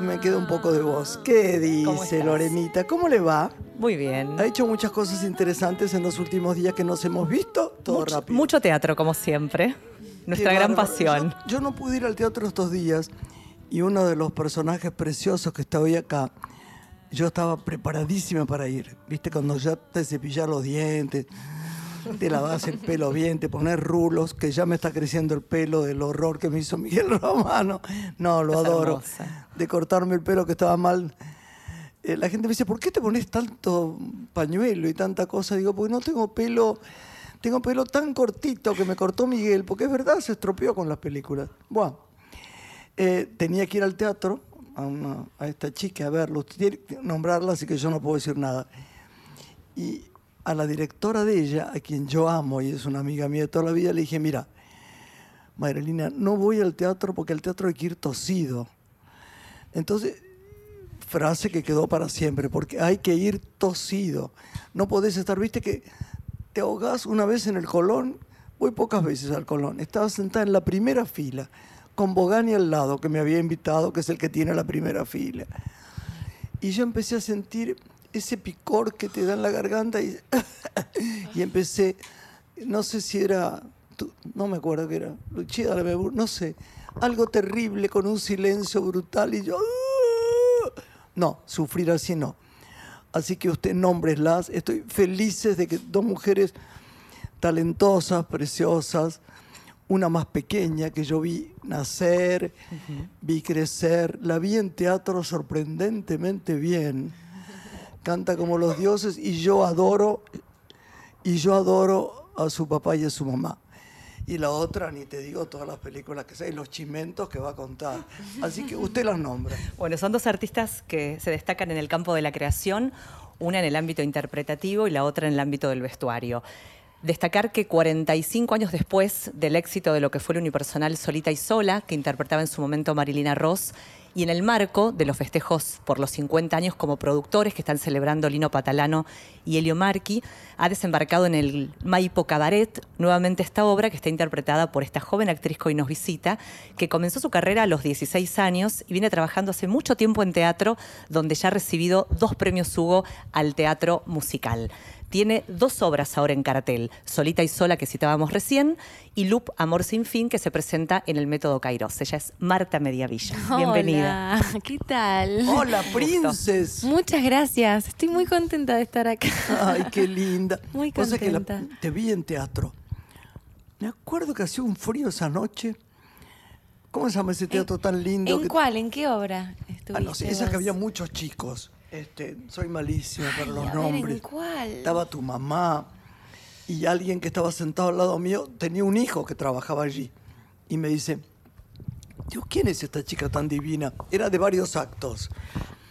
Me queda un poco de voz. ¿Qué dice Lorenita? ¿Cómo le va? Muy bien. Ha hecho muchas cosas interesantes en los últimos días que nos hemos visto. Todo mucho, rápido. Mucho teatro, como siempre. Nuestra gran pasión. Yo, no pude ir al teatro estos días y uno de los personajes preciosos que está hoy acá, yo estaba preparadísima para ir. ¿Viste? Cuando ya te cepillas los dientes te lavas el pelo bien, te pones rulos, que ya me está creciendo el pelo del horror que me hizo Miguel Romano. No, lo adoro. De cortarme el pelo que estaba mal. Eh, la gente me dice, ¿por qué te pones tanto pañuelo y tanta cosa? Digo, porque no tengo pelo, tengo pelo tan cortito que me cortó Miguel, porque es verdad, se estropeó con las películas. Bueno, eh, tenía que ir al teatro a, a esta chica a verlo, tiene que nombrarla, así que yo no puedo decir nada. Y a la directora de ella, a quien yo amo y es una amiga mía de toda la vida, le dije, mira, Marilina, no voy al teatro porque al teatro hay que ir tosido. Entonces, frase que quedó para siempre, porque hay que ir tosido. No podés estar, viste que te ahogás una vez en el Colón, voy pocas veces al Colón, estaba sentada en la primera fila, con Bogani al lado, que me había invitado, que es el que tiene la primera fila. Y yo empecé a sentir ese picor que te da en la garganta y, y empecé, no sé si era, no me acuerdo qué era, Luchida, no sé, algo terrible con un silencio brutal y yo, no, sufrir así no. Así que usted nómbreslas, estoy felices de que dos mujeres talentosas, preciosas, una más pequeña que yo vi nacer, vi crecer, la vi en teatro sorprendentemente bien canta como los dioses y yo adoro, y yo adoro a su papá y a su mamá. Y la otra, ni te digo todas las películas que sé, los chimentos que va a contar. Así que usted las nombra. Bueno, son dos artistas que se destacan en el campo de la creación, una en el ámbito interpretativo y la otra en el ámbito del vestuario. Destacar que 45 años después del éxito de lo que fue el unipersonal Solita y Sola, que interpretaba en su momento Marilina Ross, y en el marco de los festejos por los 50 años como productores que están celebrando Lino Patalano y Elio Marchi, ha desembarcado en el Maipo Cabaret nuevamente esta obra que está interpretada por esta joven actriz que hoy nos visita, que comenzó su carrera a los 16 años y viene trabajando hace mucho tiempo en teatro, donde ya ha recibido dos premios Hugo al teatro musical tiene dos obras ahora en cartel, Solita y Sola, que citábamos recién, y Loop, Amor sin fin, que se presenta en el Método Kairos. Ella es Marta Mediavilla. Bienvenida. Hola, ¿qué tal? Hola, princes. Muchas gracias. Estoy muy contenta de estar acá. Ay, qué linda. Muy contenta. que te vi en teatro. Me acuerdo que hacía un frío esa noche. ¿Cómo se llama ese teatro tan lindo? ¿En cuál? ¿En qué obra estuviste? Ah, no sé, esa que había muchos chicos. Este, soy malísima para los nombres. cuál? Estaba tu mamá y alguien que estaba sentado al lado mío tenía un hijo que trabajaba allí. Y me dice, Dios, ¿quién es esta chica tan divina? Era de varios actos.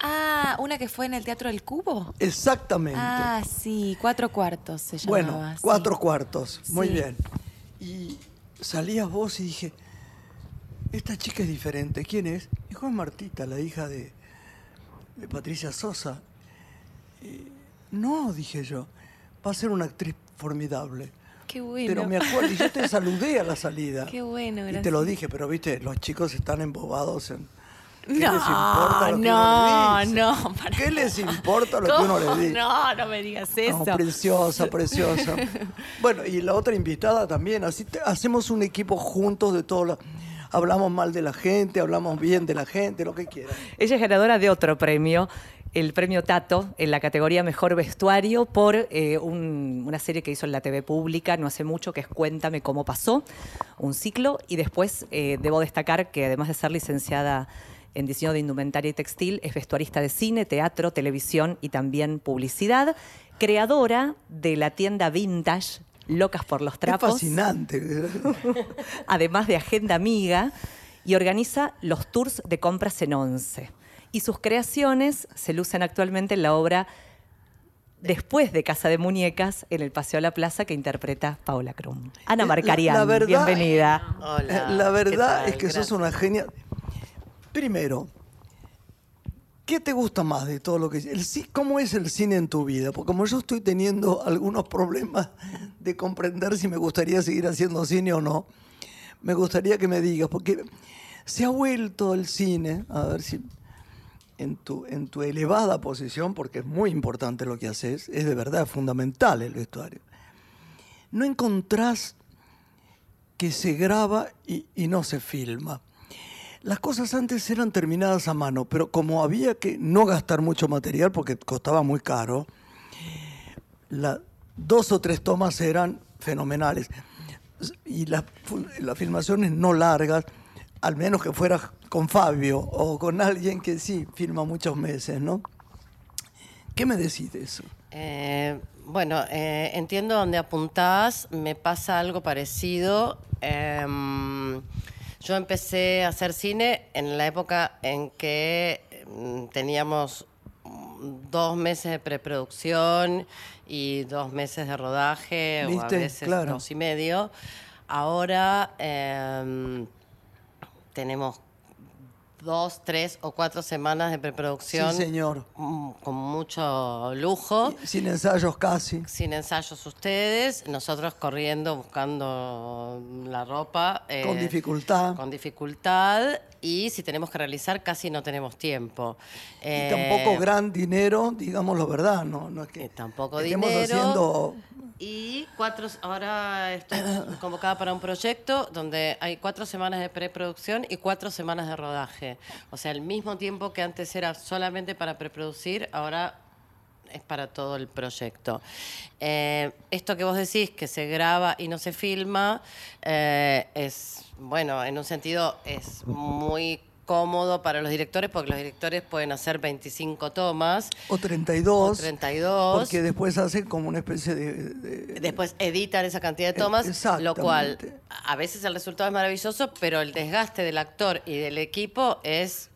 Ah, una que fue en el Teatro del Cubo. Exactamente. Ah, sí, cuatro cuartos se llamaba. Bueno, cuatro cuartos, muy bien. Y salías vos y dije, esta chica es diferente. ¿Quién es? Dijo, es Martita, la hija de Patricia Sosa. no, dije yo, va a ser una actriz formidable. Qué bueno. Pero me acuerdo, y yo te saludé a la salida. Qué bueno, gracias. Y te lo dije, pero viste, los chicos están embobados en... ¿Qué no, les importa lo que no, uno no. ¿Qué les importa lo que uno le dice? No, no me digas eso. preciosa, preciosa. bueno, y la otra invitada también. Así hacemos un equipo juntos de todo. Hablamos mal de la gente, hablamos bien de la gente, lo que quieran. Ella es ganadora de otro premio, el premio Tato, en la categoría Mejor Vestuario, por eh, una serie que hizo en la TV pública no hace mucho, que es Cuéntame cómo pasó, un ciclo. Y después eh, debo destacar que además de ser licenciada en diseño de indumentaria y textil, es vestuarista de cine, teatro, televisión y también publicidad creadora de la tienda vintage Locas por los Trapos. Es fascinante. además de Agenda Amiga, y organiza los tours de compras en Once. Y sus creaciones se lucen actualmente en la obra Después de Casa de Muñecas en el Paseo a la Plaza que interpreta Paula Krum. Ana Marcarian, bienvenida. Hola, la verdad es que sos una genia. Primero, ¿Qué te gusta más de todo lo que el, ¿Cómo es el cine en tu vida? Porque como yo estoy teniendo algunos problemas de comprender si me gustaría seguir haciendo cine o no, me gustaría que me digas, porque se ha vuelto el cine, a ver si en tu, en tu elevada posición, porque es muy importante lo que haces, es de verdad fundamental el vestuario. No encontrás que se graba y, y no se filma. Las cosas antes eran terminadas a mano, pero como había que no gastar mucho material porque costaba muy caro, la, dos o tres tomas eran fenomenales. Y las, filmaciones no largas, al menos que fuera con Fabio o con alguien que sí filma muchos meses, ¿no? ¿Qué me decís de eso? Eh, bueno, eh, entiendo dónde apuntás, me pasa algo parecido. Em, yo empecé a hacer cine en la época en que mm, teníamos dos meses de preproducción y dos meses de rodaje, o a veces dos y medio. Ahora em, tenemos dos, tres o cuatro semanas de preproducción. Sí, señor. Mm, con mucho lujo. Sin ensayos casi. Sin ensayos ustedes, nosotros corriendo, buscando la ropa. con eh, dificultad. Con dificultad. Y si tenemos que realizar, casi no tenemos tiempo. y tampoco eh, gran dinero, digámoslo verdad, ¿no? no es que tampoco dinero. haciendo y cuatro, ahora estoy convocada para un proyecto donde hay cuatro semanas de preproducción y cuatro semanas de rodaje. O sea, el mismo tiempo que antes era solamente para preproducir, ahora es para todo el proyecto. Eh, esto que vos decís, que se graba y no se filma, eh, es, bueno, en un sentido es muy cómodo para los directores porque los directores pueden hacer 25 tomas. O 32. O 32. Porque después hacen como una especie de... Después editan esa cantidad de tomas, lo cual a veces el resultado es maravilloso, pero el desgaste del actor y del equipo es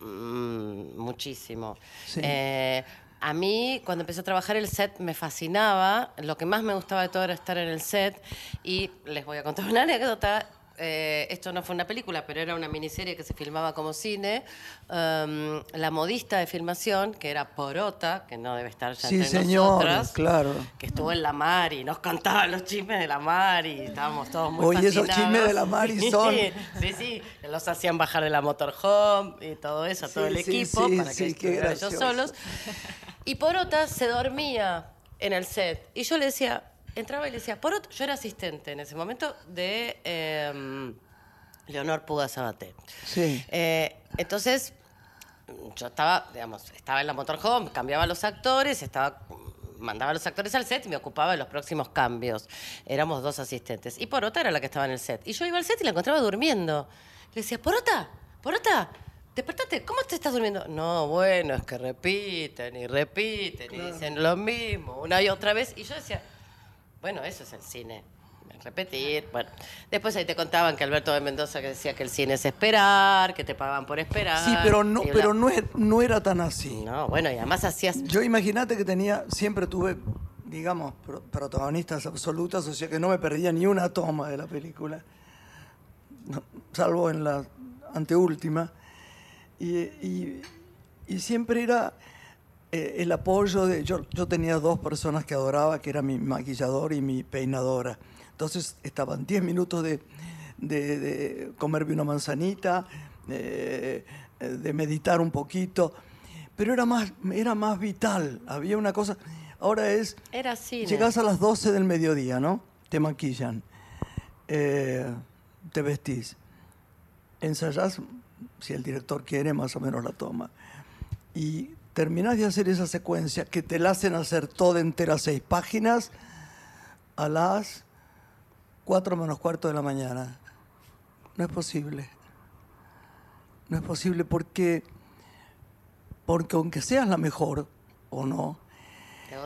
mm, muchísimo. Eh, a mí, cuando empecé a trabajar el set, me fascinaba. Lo que más me gustaba de todo era estar en el set. Y les voy a contar una anécdota eh, esto no fue una película, pero era una miniserie que se filmaba como cine, um, la modista de filmación, que era Porota, que no debe estar ya sí, entre señor, claro. que estuvo en la mar y nos contaba los chismes de la mar y estábamos todos muy Oye, esos chismes de la mar y son... sí, sí, los hacían bajar de la motorhome y todo eso, todo el equipo, para que estuvieran ellos solos. Y Porota se dormía en el set. Y yo le decía, entraba y le decía, por yo era asistente en ese momento de em, Leonor Puga Sabaté. Sí. Eh, entonces, yo estaba, digamos, estaba en la motorhome, cambiaba los actores, estaba mandaba a los actores al set y me ocupaba de los próximos cambios. Éramos dos asistentes. Y Porota era la que estaba en el set. Y yo iba al set y la encontraba durmiendo. Le decía, Porota, Porota, despertate, ¿cómo te estás durmiendo? No, bueno, es que repiten y repiten y dicen lo mismo una y otra vez. Y yo decía, bueno, eso es el cine. Repetir. Bueno, después ahí te contaban que Alberto de Mendoza que decía que el cine es esperar, que te pagaban por esperar. Sí, pero no, pero no, no era tan así. No, bueno, y además hacías. Yo imagínate que tenía, siempre tuve, digamos, protagonistas absolutas, o sea que no me perdía ni una toma de la película, salvo en la anteúltima. y, y siempre era eh, el apoyo de... Yo, yo tenía dos personas que adoraba, que era mi maquillador y mi peinadora. Entonces estaban 10 minutos de, de, comerme una manzanita, de meditar un poquito, pero era más, era más vital, había una cosa... Ahora es... Era así. Llegás a las 12 del mediodía, ¿no? Te maquillan, eh, te vestís, ensayás, si el director quiere, más o menos la toma. Y terminás de hacer esa secuencia que te la hacen hacer toda entera seis páginas a las cuatro menos cuarto de la mañana. No es posible. No es posible porque, porque aunque seas la mejor o no,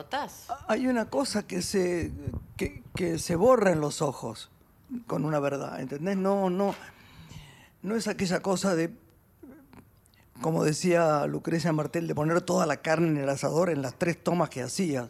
Te. Hay una cosa que se, que, que se borra en los ojos con una verdad, ¿entendés? No, no, no es aquella cosa de, como decía Lucrecia Martel, de poner toda la carne en el asador en las tres tomas que hacía.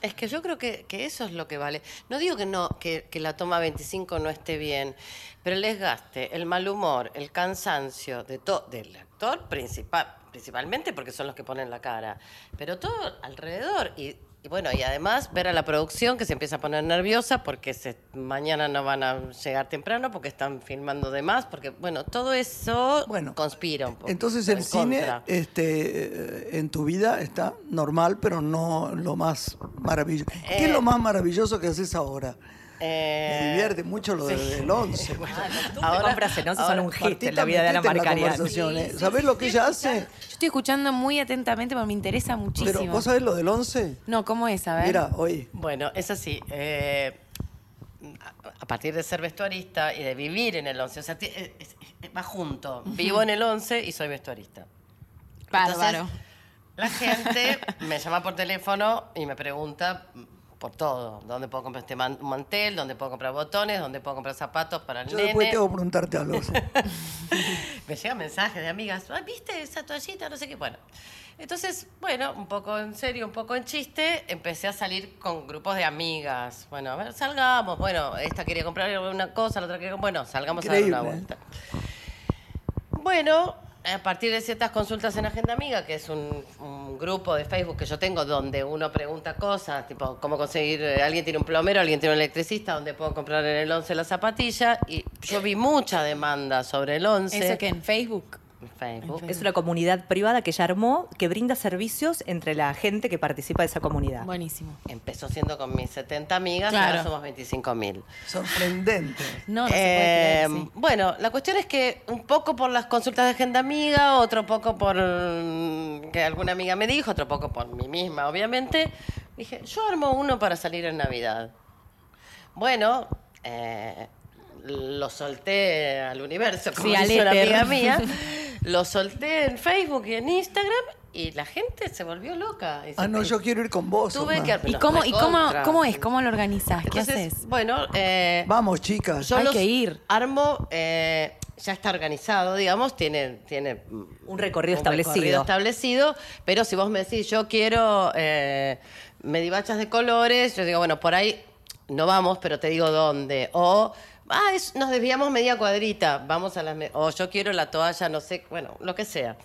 Es que yo creo que, que eso es lo que vale. No digo que no, que, que la toma 25 no esté bien, pero el desgaste, el mal humor, el cansancio de del actor principal, principalmente porque son los que ponen la cara, pero todo alrededor. Y, y bueno, y además ver a la producción que se empieza a poner nerviosa porque se, mañana no van a llegar temprano, porque están filmando de más, porque bueno, todo eso Bueno, conspira un poco. Entonces en el cine contra. este, eh, en tu vida está normal, pero no lo más maravilloso. ¿Qué es Eh, lo más maravilloso que haces ahora? Eh, Me divierte mucho lo de- del 11. Ahora, compras en once son un hit en la vida de la Marcarian. ¿eh? ¿Sabés lo que ella hace? Yo estoy escuchando muy atentamente porque me interesa muchísimo. Pero, ¿vos sabés lo del 11? No, ¿cómo es? A ver. Mira, oye, Bueno, es así. eh, a- partir de ser vestuarista y de vivir en el 11, o sea, es- va junto. Vivo en el 11 y soy vestuarista. Bárbaro. Entonces, la gente me llama por teléfono y me pregunta por todo. ¿Dónde puedo comprar este man- mantel? ¿Dónde puedo comprar botones? ¿Dónde puedo comprar zapatos para el yo nene? después tengo que preguntarte algo. me llegan mensajes de amigas, "Ay, ¿viste esa toallita? No sé qué. Bueno, entonces, bueno, un poco en serio, un poco en chiste, empecé a salir con grupos de amigas. Bueno, a ver, salgamos. Bueno, esta quería comprar una cosa, la otra quería Bueno, salgamos a dar una vuelta. Bueno, a partir de ciertas consultas en Agenda Amiga, que es un, grupo de Facebook que yo tengo donde uno pregunta cosas, tipo cómo conseguir, eh, alguien tiene un plomero, alguien tiene un electricista, donde puedo comprar en el 11 la zapatilla, y yo vi mucha demanda sobre el 11. ¿Eso que en Facebook? Facebook. Es una comunidad privada que ella armó que brinda servicios entre la gente que participa de esa comunidad. Buenísimo. Empezó siendo con mis 70 amigas, Claro. ahora somos 25 mil. Sorprendente. No, no se puede Eh, creer, sí. Bueno, la cuestión es que un poco por las consultas de agenda amiga, otro poco por mm, que alguna amiga me dijo, otro poco por mí misma, obviamente. Dije, yo armo uno para salir en Navidad. Bueno, eh, lo solté al universo, como Sí, dice una amiga mía. Lo solté en Facebook y en Instagram y la gente se volvió loca. Y Ah, no, yo quiero ir con vos. Tuve que ¿Y cómo, ¿Y cómo, cómo es? ¿Cómo lo organizás? ¿Qué Entonces, haces? Bueno, eh, Vamos, chicas. yo Hay los que ir. Armo, eh, ya está organizado, digamos, tiene, tiene Un recorrido un establecido. recorrido establecido, pero si vos me decís, yo quiero eh, medivachas de colores, yo digo, bueno, por ahí no vamos, pero te digo dónde. O, ah, es- nos desviamos media cuadrita, vamos a las... O yo quiero la toalla, no sé, bueno, lo que sea.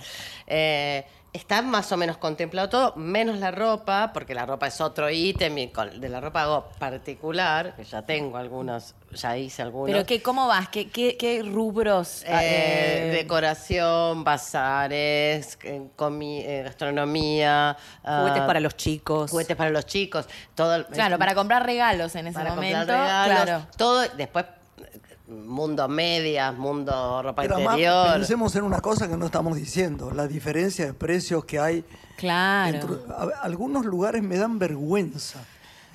Eh, Está más o menos contemplado todo, menos la ropa, porque la ropa es otro ítem y con- de la ropa hago particular, que ya tengo algunos, ya hice algunos. ¿Pero qué, cómo vas? ¿Qué, qué, qué rubros? Eh, ah, eh, decoración, bazares, eh, comi- eh, gastronomía, ah, Juguetes para los chicos. juguetes para los chicos, todo Claro, para comprar regalos en ese para momento. comprar regalos, Claro. todo después mundo medias, mundo ropa Pero además, interior. pensemos en una cosa que no estamos diciendo, la diferencia de precios que hay. Claro. dentro- a- algunos lugares me dan vergüenza.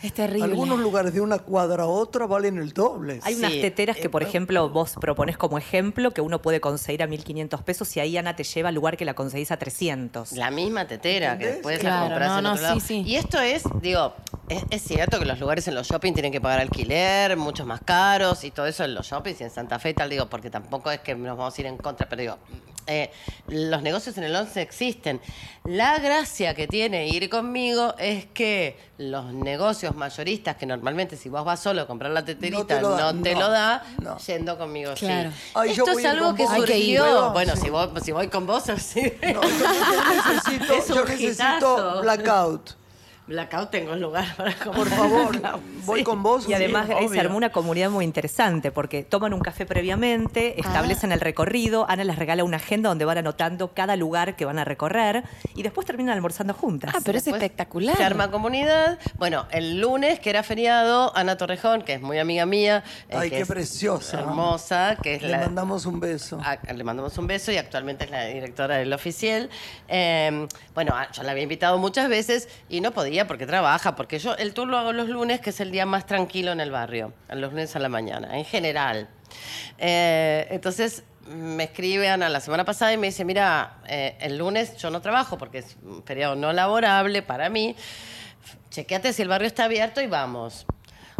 Es terrible. Algunos lugares de una cuadra a otra valen el doble. Hay unas teteras que, por ejemplo, vos proponés como ejemplo que uno puede conseguir a 1.500 pesos y ahí Ana te lleva al lugar que la conseguís a 300. La misma tetera que después Claro, la compras no, en no, otro lado. sí, sí. Y esto es, digo, es, es cierto que los lugares en los shopping tienen que pagar alquiler, muchos más caros y todo eso en los shoppings y en Santa Fe y tal, digo, porque tampoco es que nos vamos a ir en contra, pero digo, eh, los negocios en el 11 existen. La gracia que tiene ir conmigo es que los negocios mayoristas, que normalmente si vos vas solo a comprar la teterita, no te lo da, no, no. yendo conmigo Claro. sí. Ay, yo Esto voy es algo que surgió, luego, bueno, sí. si, vos, si voy con vos, sí. No, yo, yo necesito, Es un yo necesito blackout. Blackout tengo lugar para. Por favor, voy con vos. Y además sí, se armó una comunidad muy interesante porque toman un café previamente, establecen el recorrido, Ana les regala una agenda donde van anotando cada lugar que van a recorrer y después terminan almorzando juntas. Ah, pero es Después espectacular. Se arma comunidad. Bueno, el lunes, que era feriado, Ana Torrejón, que es muy amiga mía. eh, Ay, que qué es preciosa. Hermosa, que es Le la. mandamos un beso. a- le mandamos un beso y actualmente es la directora del oficial. Eh, bueno, a- yo la había invitado muchas veces y no podía porque trabaja, porque yo el tour lo hago los lunes, que es el día más tranquilo en el barrio, los lunes a la mañana, en general. Eh, entonces me escribe Ana la semana pasada y me dice, mira, eh, el lunes yo no trabajo porque es un periodo no laborable para mí. chequeate si el barrio está abierto y vamos.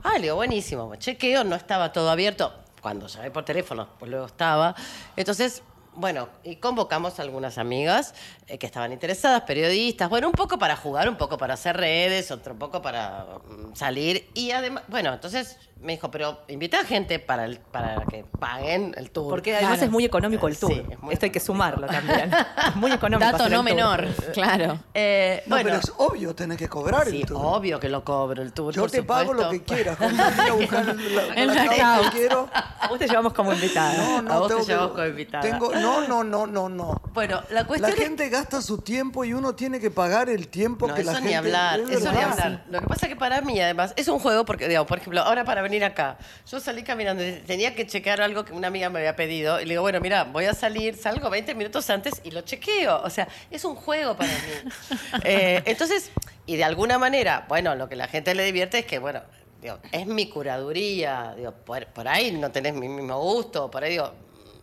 Ah, le digo, buenísimo. Chequeo, no estaba todo abierto. Cuando llamé por teléfono, pues luego estaba. Entonces, bueno, y convocamos a algunas amigas eh, que estaban interesadas, periodistas, bueno, un poco para jugar, un poco para hacer redes, otro poco para mm, salir. Y además, bueno, entonces me dijo, pero invita a gente para, el- para que paguen el tour. Porque además es muy económico el tour. Sí, es muy Esto hay que sumarlo también. Es muy económico. Dato no menor, claro. Eh, No, bueno, pero es obvio, tenés que cobrar sí, el tour. obvio que lo cobro el tour. Yo por te pago lo que quieras. La, la quiero. A vos te llevamos como invitada. No, no, A vos te llevamos como invitada. Tengo, no, no, no, no, no. Bueno, la La cuestión es gente gasta su tiempo y uno tiene que pagar el tiempo No, que eso la gente. ni hablar, es eso ni hablar. Lo que pasa es que para mí, además, es un juego porque, digamos, por ejemplo, ahora para venir acá, yo salí caminando, tenía que chequear algo que una amiga me había pedido, y le digo, bueno, mira, voy a salir, salgo 20 minutos antes y lo chequeo. O sea, es un juego para mí. Eh, entonces, y de alguna manera, bueno, lo que la gente le divierte es que, bueno, digo, es mi curaduría, digo, por, por ahí no tenés mi mismo gusto, por ahí digo,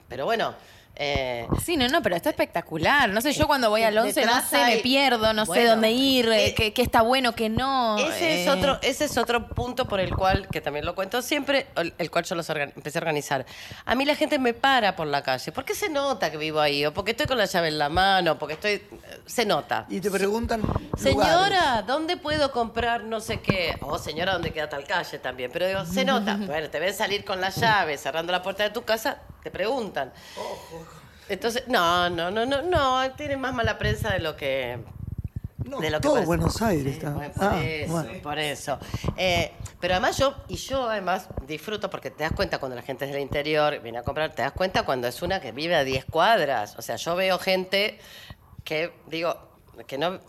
pero bueno. Eh, Sí, no, no, pero está espectacular. No sé, yo cuando voy al 11 no sé, me hay- pierdo, no sé Bueno, dónde ir, eh, eh, qué, qué está bueno, qué no. Ese es, eh. otro, ese es otro punto por el cual, que también lo cuento siempre, el, cual yo los organ- empecé a organizar. A mí la gente me para por la calle. ¿Por qué se nota que vivo ahí? O porque estoy con la llave en la mano, porque estoy... eh, Se nota. Y te preguntan. lugares. Señora, ¿dónde puedo comprar no sé qué? O señora, ¿dónde queda tal calle también? Pero digo, se nota. Bueno, te ven salir con la llave, cerrando la puerta de tu casa, te preguntan. Entonces, no, no, no, no, no, tiene más mala prensa de lo que... No, de lo que todo parece. Buenos Aires está. Bueno, por Ah, eso, bueno. por eso. Eh, pero además yo, y yo además disfruto porque te das cuenta cuando la gente es del interior viene a comprar, te das cuenta cuando es una que vive a 10 cuadras. O sea, yo veo gente que, digo, que no,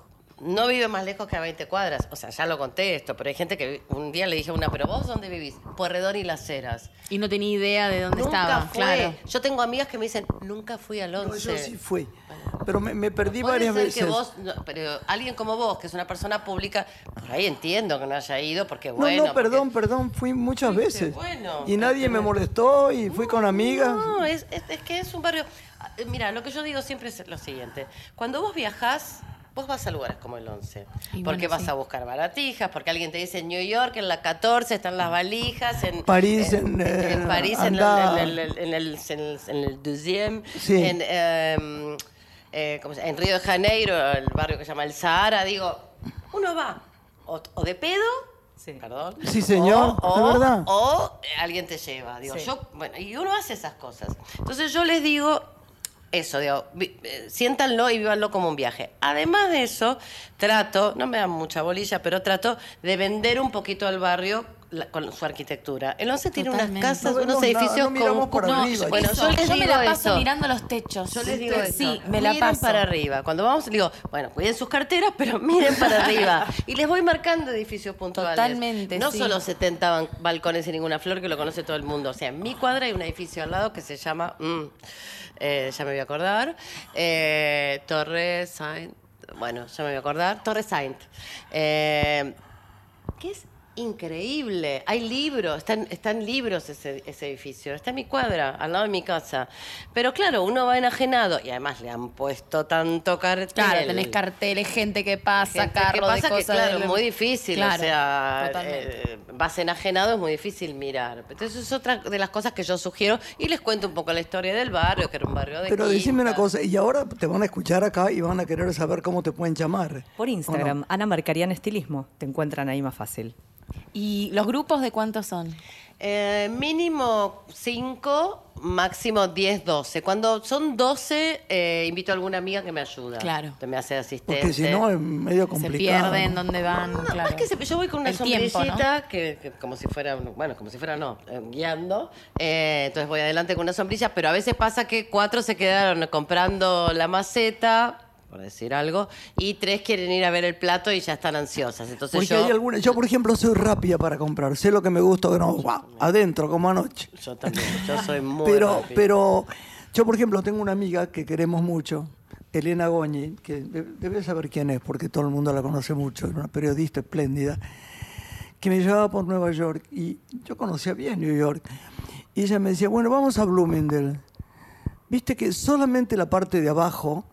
no vive más lejos que a 20 cuadras. O sea, ya lo conté esto, pero hay gente que un día le dije a una, pero vos dónde vivís? Porredón y las Heras. Y no tenía idea de dónde Nunca estaba, fue. claro. Yo tengo amigas que me dicen, nunca fui al 11. No, yo sí fui. Pero me, me perdí Puede varias ser veces. que vos, no, pero alguien como vos, que es una persona pública, por ahí entiendo que no haya ido, porque No, bueno. no, perdón, porque- perdón, fui muchas veces. bueno, y nadie me molestó y fui con amigas. No, es, es- es que es un barrio. Ah, Mira, lo que yo digo siempre es lo siguiente: cuando vos viajás. Vos vas a lugares como el 11, Y porque bueno, vas sí. a buscar baratijas, porque alguien te dice en New York, en la 14 están las valijas, en París, en, eh, en París, en, el, en el- en el- en el- en el Deuxième, Sí. en, em, eh, en Río de Janeiro, el barrio que se llama el Sahara, digo, uno va o, o de pedo, Sí. perdón, Sí, señor, o, verdad. o, alguien te lleva, digo, Sí. yo, bueno, y uno hace esas cosas. Entonces yo les digo eso, digo, eh, siéntanlo y vívanlo como un viaje. Además de eso, trato, no me dan mucha bolilla, pero trato de vender un poquito al barrio la- con su arquitectura. El 11 tiene unas casas, No unos nada, edificios no con... por no, arriba. bueno, Eso, yo les me digo la paso eso. mirando los techos. Yo les digo eso. Sí, me la miren paso. para arriba. Cuando vamos, digo, bueno, cuiden sus carteras, pero miren para arriba. Y les voy marcando edificios puntuales. Totalmente, No sí. solo 70 ban- balcones y ninguna flor, que lo conoce todo el mundo. O sea, en mi cuadra hay un edificio al lado que se llama, mm, eh, ya me voy a acordar, eh, Torre Saint. Bueno, ya me voy a acordar. Torre Saint. Eh, que es increíble. Hay libros, están, están libros ese, ese edificio. Está en mi cuadra, al lado de mi casa. Pero claro, uno va enajenado y además le han puesto tanto cartel. Claro, tenés carteles, gente que pasa, Gente que carros pasa de que, cosas. claro, del- es muy difícil, Claro, o sea, totalmente. eh, vas enajenado, es muy difícil mirar. Entonces es otra de las cosas que yo sugiero y les cuento un poco la historia del barrio, que era un barrio de Pero decime una quinta. cosa, y ahora te van a escuchar acá y van a querer saber cómo te pueden llamar. Por ¿o Instagram, no? Ana Marcarian Estilismo. Te encuentran ahí más fácil. ¿Y los grupos de cuántos son? Eh, mínimo 5, máximo 10, 12. Cuando son 12, eh, invito a alguna amiga que me ayuda. Claro. Que me hace asistente. Porque si no es medio complicado. Se pierden, ¿no? ¿dónde van? No, claro. es que se- yo voy con una El tiempo, sombrillita que, que como si fuera, bueno, como si fuera no, eh, guiando. Eh, entonces voy adelante con una sombrilla, pero a veces pasa que cuatro se quedaron comprando la maceta, por decir algo, y tres quieren ir a ver el plato y ya están ansiosas. Entonces Porque yo, hay algunas, yo por ejemplo soy rápida para comprar, sé lo que me gusta o no, guau, adentro como anoche. yo también, yo soy muy Pero, rápida. pero yo por ejemplo tengo una amiga que queremos mucho, Elena Goñi, que de- debe saber quién es porque todo el mundo la conoce mucho, es una periodista espléndida, que me llevaba por Nueva York y yo conocía bien New York. Y ella me decía, bueno, vamos a Bloomingdale. Viste que solamente la parte de abajo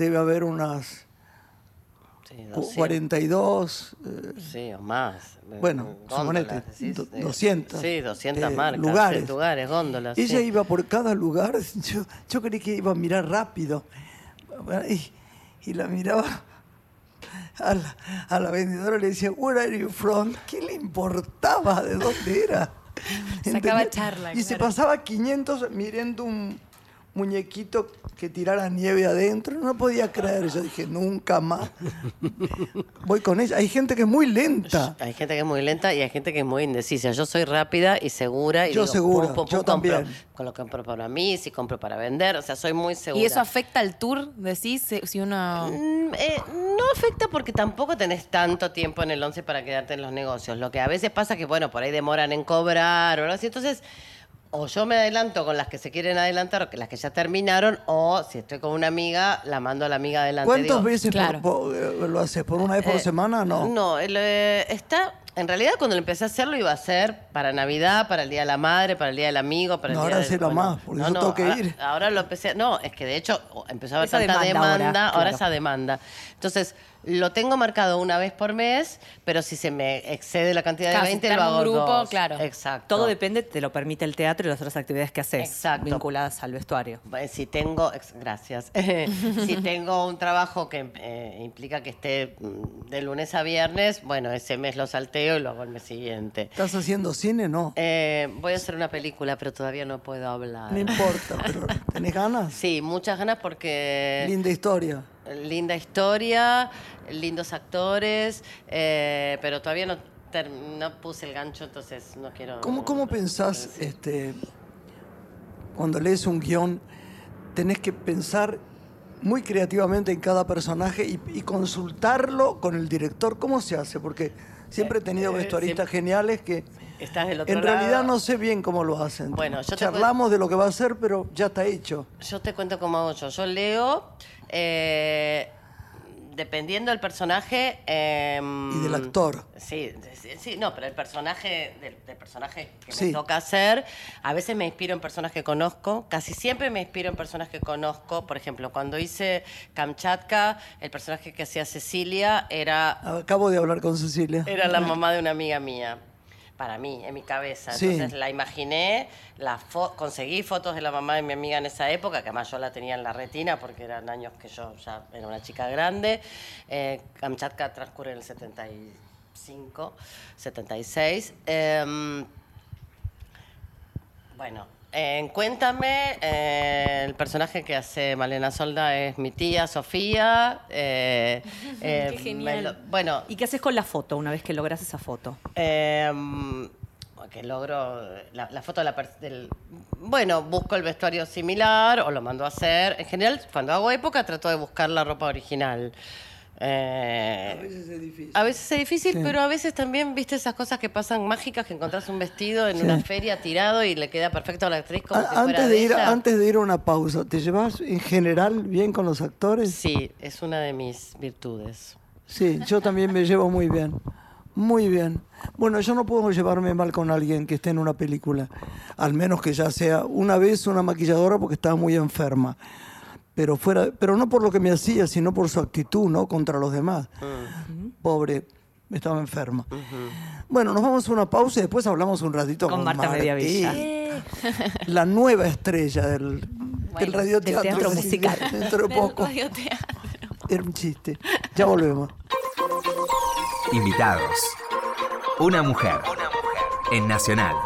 debe haber unas 42. Eh, sí, o más. Bueno, suponete, 200. Sí, 200 marcas. Lugares. lugares, góndolas. Ella iba por cada lugar, yo, yo creí que iba a mirar rápido. Y, y la miraba a la, a la, vendedora le decía, Where are you from? ¿Qué le importaba de dónde era? Sacaba charla. Y se pasaba 500 mirando un, muñequito que tirara nieve adentro. No podía creer. Yo dije, nunca más. Voy con ella. Hay gente que es muy lenta. Hay gente que es muy lenta y hay gente que es muy indecisa. Yo soy rápida y segura. Y yo segura. yo también. Con lo que compro para mí, si compro para vender. O sea, soy muy segura. ¿Y eso afecta al tour? Decís, si uno... Mm, eh, no afecta porque tampoco tenés tanto tiempo en el 11 para quedarte en los negocios. Lo que a veces pasa que, bueno, por ahí demoran en cobrar o algo así. Entonces o yo me adelanto con las que se quieren adelantar, o las que ya terminaron, o si estoy con una amiga, la mando a la amiga adelante. ¿Cuántas veces lo haces? ¿Por una vez por eh, semana? No. No, eh, está. En realidad, cuando empecé a hacerlo, iba a ser para Navidad, para el Día de la Madre, para el Día del Amigo, para el no, Día ahora sí lo más, porque yo tengo que ir. Ahora lo empecé. No, es que de hecho empezó a haber tanta demanda, ahora esa demanda. Entonces, lo tengo marcado una vez por mes, pero si se me excede la cantidad de 20, lo hago un grupo, claro. Exacto. Todo depende, te lo permite el teatro y las otras actividades que haces Exacto. vinculadas al vestuario. Si tengo, gracias, si tengo un trabajo que eh, implica que esté mm, de lunes a viernes, bueno, ese mes lo salteo y lo hago el mes siguiente. ¿Estás haciendo cine, no? Eh, voy a hacer una película, pero todavía no puedo hablar. No importa, pero ¿tenés ganas? Sí, muchas ganas porque... Linda historia linda historia, lindos actores, eh, pero todavía no, no, puse el gancho, entonces no quiero... ¿Cómo, cómo pensás, este, cuando lees un guion, tenés que pensar muy creativamente en cada personaje y, consultarlo con el director? ¿Cómo se hace? Porque siempre he tenido eh, vestuaristas geniales que... en realidad no sé bien cómo lo hacen. Bueno, yo Charlamos de lo que va a hacer, pero ya está hecho. Yo te cuento cómo hago yo. Yo leo eh, dependiendo del personaje. Em, y del actor. Sí, sí, no, pero el personaje, del, personaje que me toca hacer, a veces me inspiro en personas que conozco, casi siempre me inspiro en personas que conozco. Por ejemplo, cuando hice Kamchatka, el personaje que hacía Cecilia era. Acabo de hablar con Cecilia. Era la mamá de una amiga mía para mí, en mi cabeza. Entonces la imaginé, la conseguí fotos de la mamá de mi amiga en esa época, que además yo la tenía en la retina porque eran años que yo ya era una chica grande. Eh, Kamchatka transcurre en el 75, 76. Em, bueno, en Cuéntame, eh, el personaje que hace Malena Solda es mi tía Sofía. Eh, Qué genial. bueno, ¿Y qué haces con la foto una vez que logras esa foto? Em, que logro la, foto de la del, bueno busco el vestuario similar o lo mando a hacer en general cuando hago época trato de buscar la ropa original eh, a veces es difícil. A veces es difícil, pero a veces también, viste, esas cosas que pasan mágicas, que encontrás un vestido en una feria tirado y le queda perfecto a la actriz como si antes de, ir, Antes de ir a una pausa, ¿te llevas en general bien con los actores? Sí, es una de mis virtudes. Sí, yo también me llevo muy bien. Muy bien. Bueno, yo no puedo llevarme mal con alguien que esté en una película, al menos que ya sea una vez una maquilladora porque estaba muy enferma pero fuera, pero no por lo que me hacía, sino por su actitud, ¿no? Contra los demás. Pobre, estaba enferma. Bueno, nos vamos a una pausa y después hablamos un ratito con, Marta Mediavilla. La nueva estrella del, del radioteatro. Del teatro musical. Dentro de poco. Era un chiste. Ya volvemos. Invitados. Una mujer. Una mujer. En Nacional.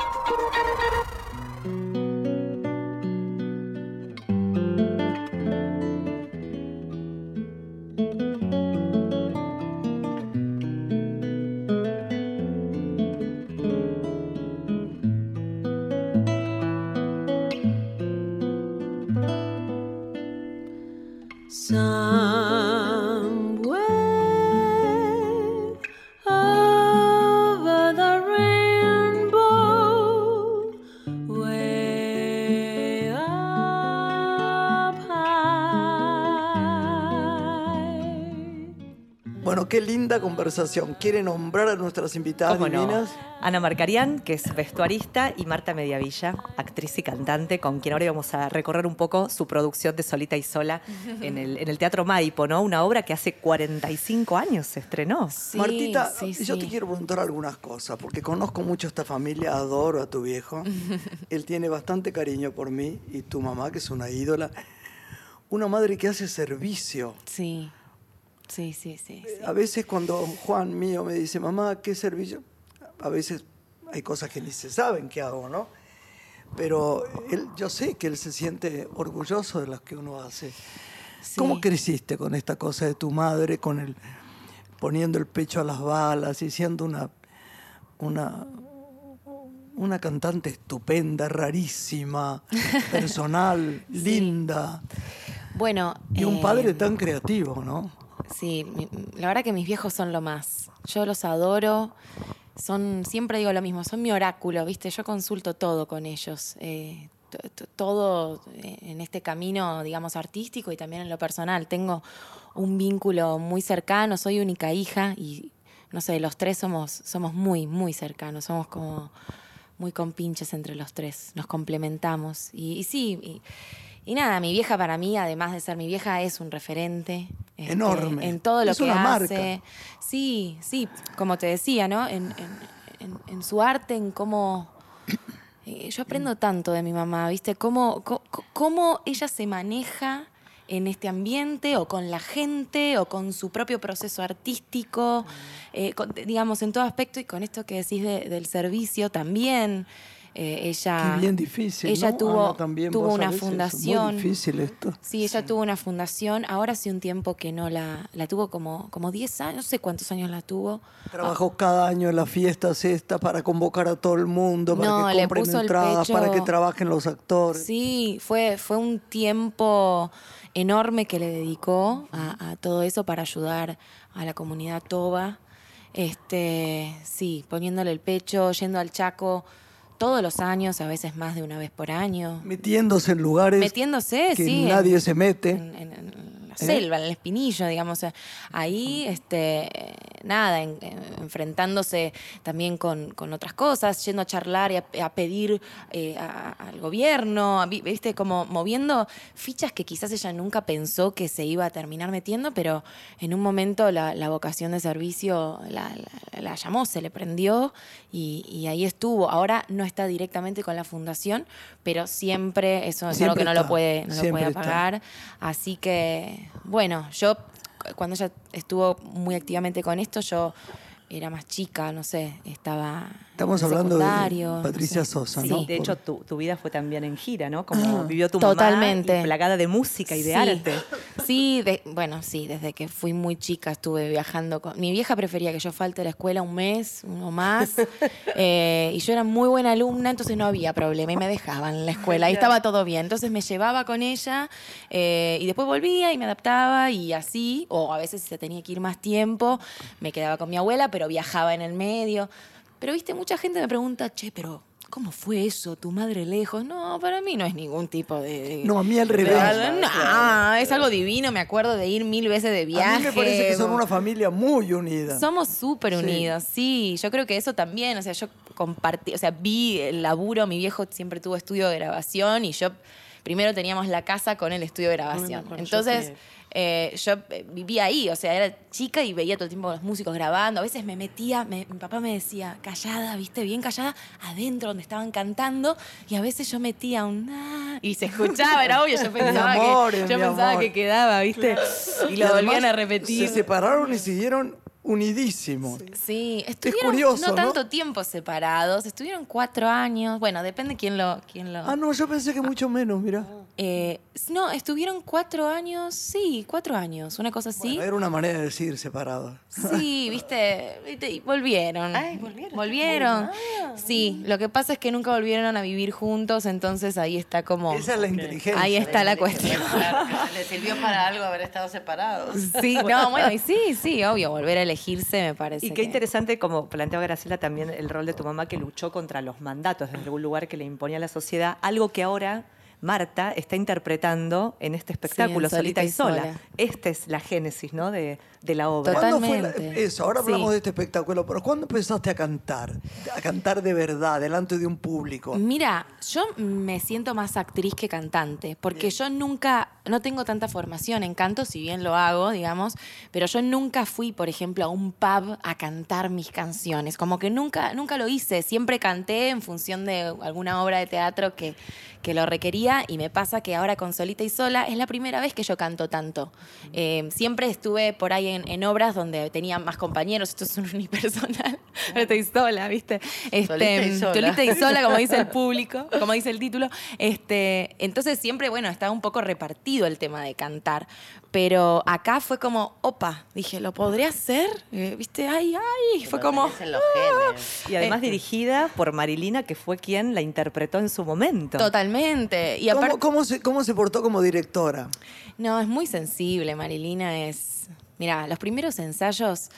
Conversación. ¿Quiere nombrar a nuestras invitadas ¿Cómo no? divinas? Ana Marcarián, que es vestuarista, y Marta Mediavilla, actriz y cantante, con quien ahora vamos a recorrer un poco su producción de Solita y Sola en el, en el Teatro Maipo, ¿no? Una obra que hace 45 años se estrenó. Sí, Martita, sí, yo sí. te quiero preguntar algunas cosas, porque conozco mucho esta familia, adoro a tu viejo. Él tiene bastante cariño por mí y tu mamá, que es una ídola. Una madre que hace servicio. Sí, sí, sí, sí. sí. A veces cuando Juan mío me dice, mamá, ¿qué servicio? A veces hay cosas que ni se saben qué hago, ¿no? Pero él, yo sé que él se siente orgulloso de las que uno hace. ¿Cómo Sí. creciste con esta cosa de tu madre, con el poniendo el pecho a las balas y siendo una, una, una cantante estupenda, rarísima, personal, linda? Bueno. Y un eh, padre tan creativo, ¿no? Sí, la verdad que mis viejos son lo más. Yo los adoro. Son, siempre digo lo mismo, son mi oráculo, ¿viste? Yo consulto todo con ellos. eh, todo eh, en este camino, digamos, artístico y también en lo personal. Tengo un vínculo muy cercano, soy única hija y, no sé, los tres somos, somos muy, muy cercanos. Somos como muy compinches entre los tres, nos complementamos. Y, y sí, y nada, mi vieja para mí, además de ser mi vieja, es un referente. Este, Enorme. En todo lo Es que una hace. marca. Sí, sí, como te decía, ¿no? En, en- su arte, en cómo... eh, yo aprendo tanto de mi mamá, ¿viste? Cómo, cómo ella se maneja en este ambiente o con la gente o con su propio proceso artístico, eh, con- digamos, en todo aspecto y con esto que decís de- del servicio también. Eh, ella Qué bien difícil. ella ¿no? tuvo, Ana, también tuvo una fundación. Muy difícil esto. Sí, ella tuvo una fundación. Ahora hace un tiempo que no la, la tuvo como, como 10 años, no sé cuántos años la tuvo. Trabajó cada año en las fiestas estas para convocar a todo el mundo, para No, que compren entradas, para que trabajen los actores. Sí, fue, fue un tiempo enorme que le dedicó a, a todo eso para ayudar a la comunidad toba. Este, sí, poniéndole el pecho, yendo al Chaco todos los años, a veces más de una vez por año. Metiéndose en lugares Metiéndose, que sí. en- nadie se mete. en, en- la selva, en el espinillo, digamos. o sea, Ahí, este, nada, en- en- enfrentándose también con, con otras cosas, yendo a charlar y a, a pedir eh, a- al gobierno, a- viste, como moviendo fichas que quizás ella nunca pensó que se iba a terminar metiendo, pero en un momento la, la vocación de servicio la, la- la llamó, se le prendió y, y ahí estuvo. Ahora no está directamente con la fundación, pero siempre eso es algo Siempre que no lo puede, no lo puede está. apagar. Así que, bueno, yo cuando ella estuvo muy activamente con esto, yo era más chica, no sé, estaba. Estamos hablando de Patricia. Sosa, Sí, ¿no? de Por- hecho, tu, tu vida fue también en gira, ¿no? Como vivió tu mamá. Totalmente. y plagada de música y de Sí. arte. Sí, de- bueno, sí, desde que fui muy chica estuve viajando. Con, mi vieja prefería que yo falte a la escuela un mes, uno más. eh, y yo era muy buena alumna, entonces no había problema y me dejaban en la escuela. Ahí estaba todo bien. Entonces me llevaba con ella eh, y después volvía y me adaptaba y así. O a veces si se tenía que ir más tiempo, me quedaba con mi abuela, pero viajaba en el medio. Pero viste, mucha gente me pregunta, che, pero. ¿Cómo fue eso? ¿Tu madre lejos? No, para mí no es ningún tipo de... de- No, a mí al revés. No, es algo divino. Me acuerdo de ir mil veces de viaje. A mí me parece que son una familia muy unida. Somos súper Sí. unidos, sí. Yo creo que eso también, o sea, yo compartí, o sea, vi el laburo, mi viejo siempre tuvo estudio de grabación y yo primero teníamos la casa con el estudio de grabación. Entonces, eh, yo eh, vivía ahí, o sea, era chica y veía todo el tiempo a los músicos grabando. A veces me metía, me- mi papá me decía, callada, viste, bien callada, adentro donde estaban cantando, y a veces yo metía un "Ah", y se escuchaba, era obvio, yo pensaba, que, yo pensaba amor. que quedaba, viste, y lo volvían a repetir. Se separaron y siguieron unidísimos. Sí, estuvieron curioso, no ¿no? tanto tiempo separados, estuvieron cuatro años, bueno, depende quién lo... Quién lo Ah, no, yo pensé que mucho menos, mira. Eh, no, estuvieron cuatro años, sí, cuatro años, una cosa así. Era una manera de decir separados. Sí, viste, viste, y volvieron. Ay, volvieron. Volvieron. Sí, lo que pasa es que nunca volvieron a vivir juntos, entonces ahí está como... Esa es la inteligencia. Ahí está la cuestión. Le sirvió para algo haber estado separados. Sí, no, bueno, y sí, sí, obvio, volver a elegirse me parece. Y qué que- interesante, como planteaba Graciela, también el rol de tu mamá que luchó contra los mandatos desde algún lugar que le imponía la sociedad, algo que ahora Marta está interpretando en este espectáculo, Sí, en solita y sola. Sola. Esta es la génesis ¿no? de, de la obra. Total. ¿Cuándo fue la- Totalmente. eso? Ahora Sí. hablamos de este espectáculo, pero ¿cuándo empezaste a cantar? A cantar de verdad, delante de un público. Mira, yo me siento más actriz que cantante, porque yo nunca, no tengo tanta formación en canto, si bien lo hago, digamos, pero yo nunca fui, por ejemplo, a un pub a cantar mis canciones, como que nunca, nunca lo hice, siempre canté en función de alguna obra de teatro que, que lo requería y me pasa que ahora con Solita y Sola es la primera vez que yo canto tanto. Eh, siempre estuve por ahí en, en obras donde tenía más compañeros, esto es un unipersonal, estoy sola, ¿viste? Este, Solita y sola. solita y sola, como dice el público, como dice el título. Este, entonces siempre, bueno, estaba un poco repartido el tema de cantar. Pero acá fue como, opa, dije, ¿lo podré hacer? Eh, ¿Viste? Ay, ay. Fue como. genes. Y además Eh, dirigida por Marilina, que fue quien la interpretó en su momento. Totalmente. Y ¿Cómo, aparte. cómo se, ¿Cómo se portó como directora? No, es muy sensible, Marilina es... Mira, los primeros ensayos,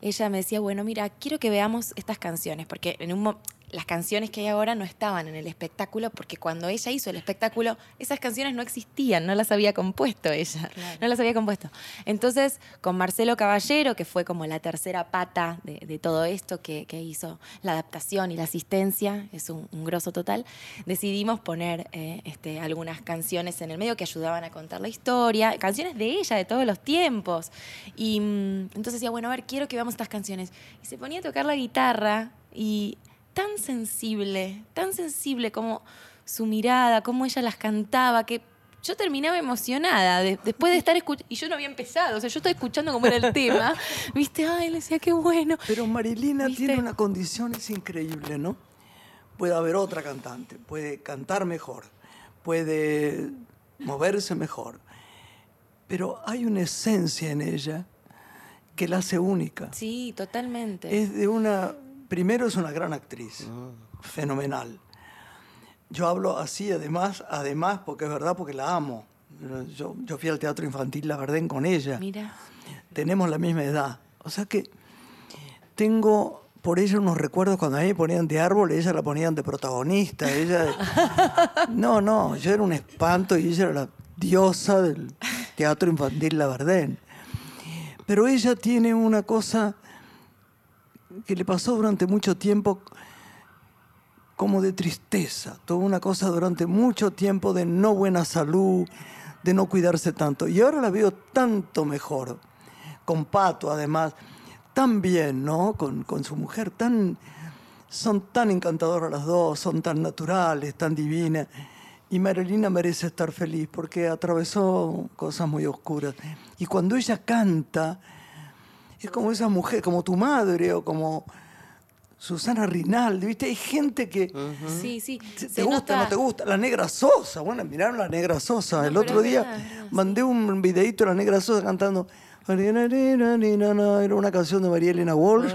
ella me decía, bueno, mira, quiero que veamos estas canciones, porque en un las canciones que hay ahora no estaban en el espectáculo, porque cuando ella hizo el espectáculo, esas canciones no existían, no las había compuesto ella, no las había compuesto. Entonces, con Marcelo Caballero, que fue como la tercera pata de, de todo esto, que, que hizo la adaptación y la asistencia, es un, un grosso total, decidimos poner eh, este, algunas canciones en el medio que ayudaban a contar la historia, canciones de ella de todos los tiempos. Y mm, entonces decía, bueno, a ver, quiero que veamos estas canciones. Y se ponía a tocar la guitarra y tan sensible, tan sensible como su mirada, cómo ella las cantaba, que yo terminaba emocionada de- después de estar escuchando, y yo no había empezado, o sea, yo estaba escuchando cómo era el tema, viste, ay, le decía, qué bueno. Pero Marilina ¿Viste? tiene una condición es increíble, ¿no? Puede haber otra cantante, puede cantar mejor, puede moverse mejor, pero hay una esencia en ella que la hace única. Sí, totalmente. Es de una, primero es una gran actriz, fenomenal. Yo hablo así, además, además, porque es verdad, porque la amo. Yo, yo fui al Teatro Infantil La Verdén con ella Mira, tenemos la misma edad. O sea que tengo por ella unos recuerdos cuando a mí me ponían de árbol, ella la ponían de protagonista. Ella, no, no, yo era un espanto y ella era la diosa del teatro infantil La Verdén. Pero ella tiene una cosa que le pasó durante mucho tiempo como de tristeza, tuvo una cosa durante mucho tiempo de no buena salud, de no cuidarse tanto. Y ahora la veo tanto mejor, con Pato además, tan bien, ¿no? Con, con su mujer, tan, son tan encantadoras las dos, son tan naturales, tan divinas. Y Marilina merece estar feliz porque atravesó cosas muy oscuras. Y cuando ella canta, es como esa mujer, como tu madre o como Susana Rinaldi, ¿viste? Hay gente que sí, sí. te, se gusta, nota- no te gusta. La Negra Sosa, bueno, miraron la Negra Sosa. No, El otro día verdad, mandé un videito de la Negra Sosa cantando. Era una canción de María Elena Walsh.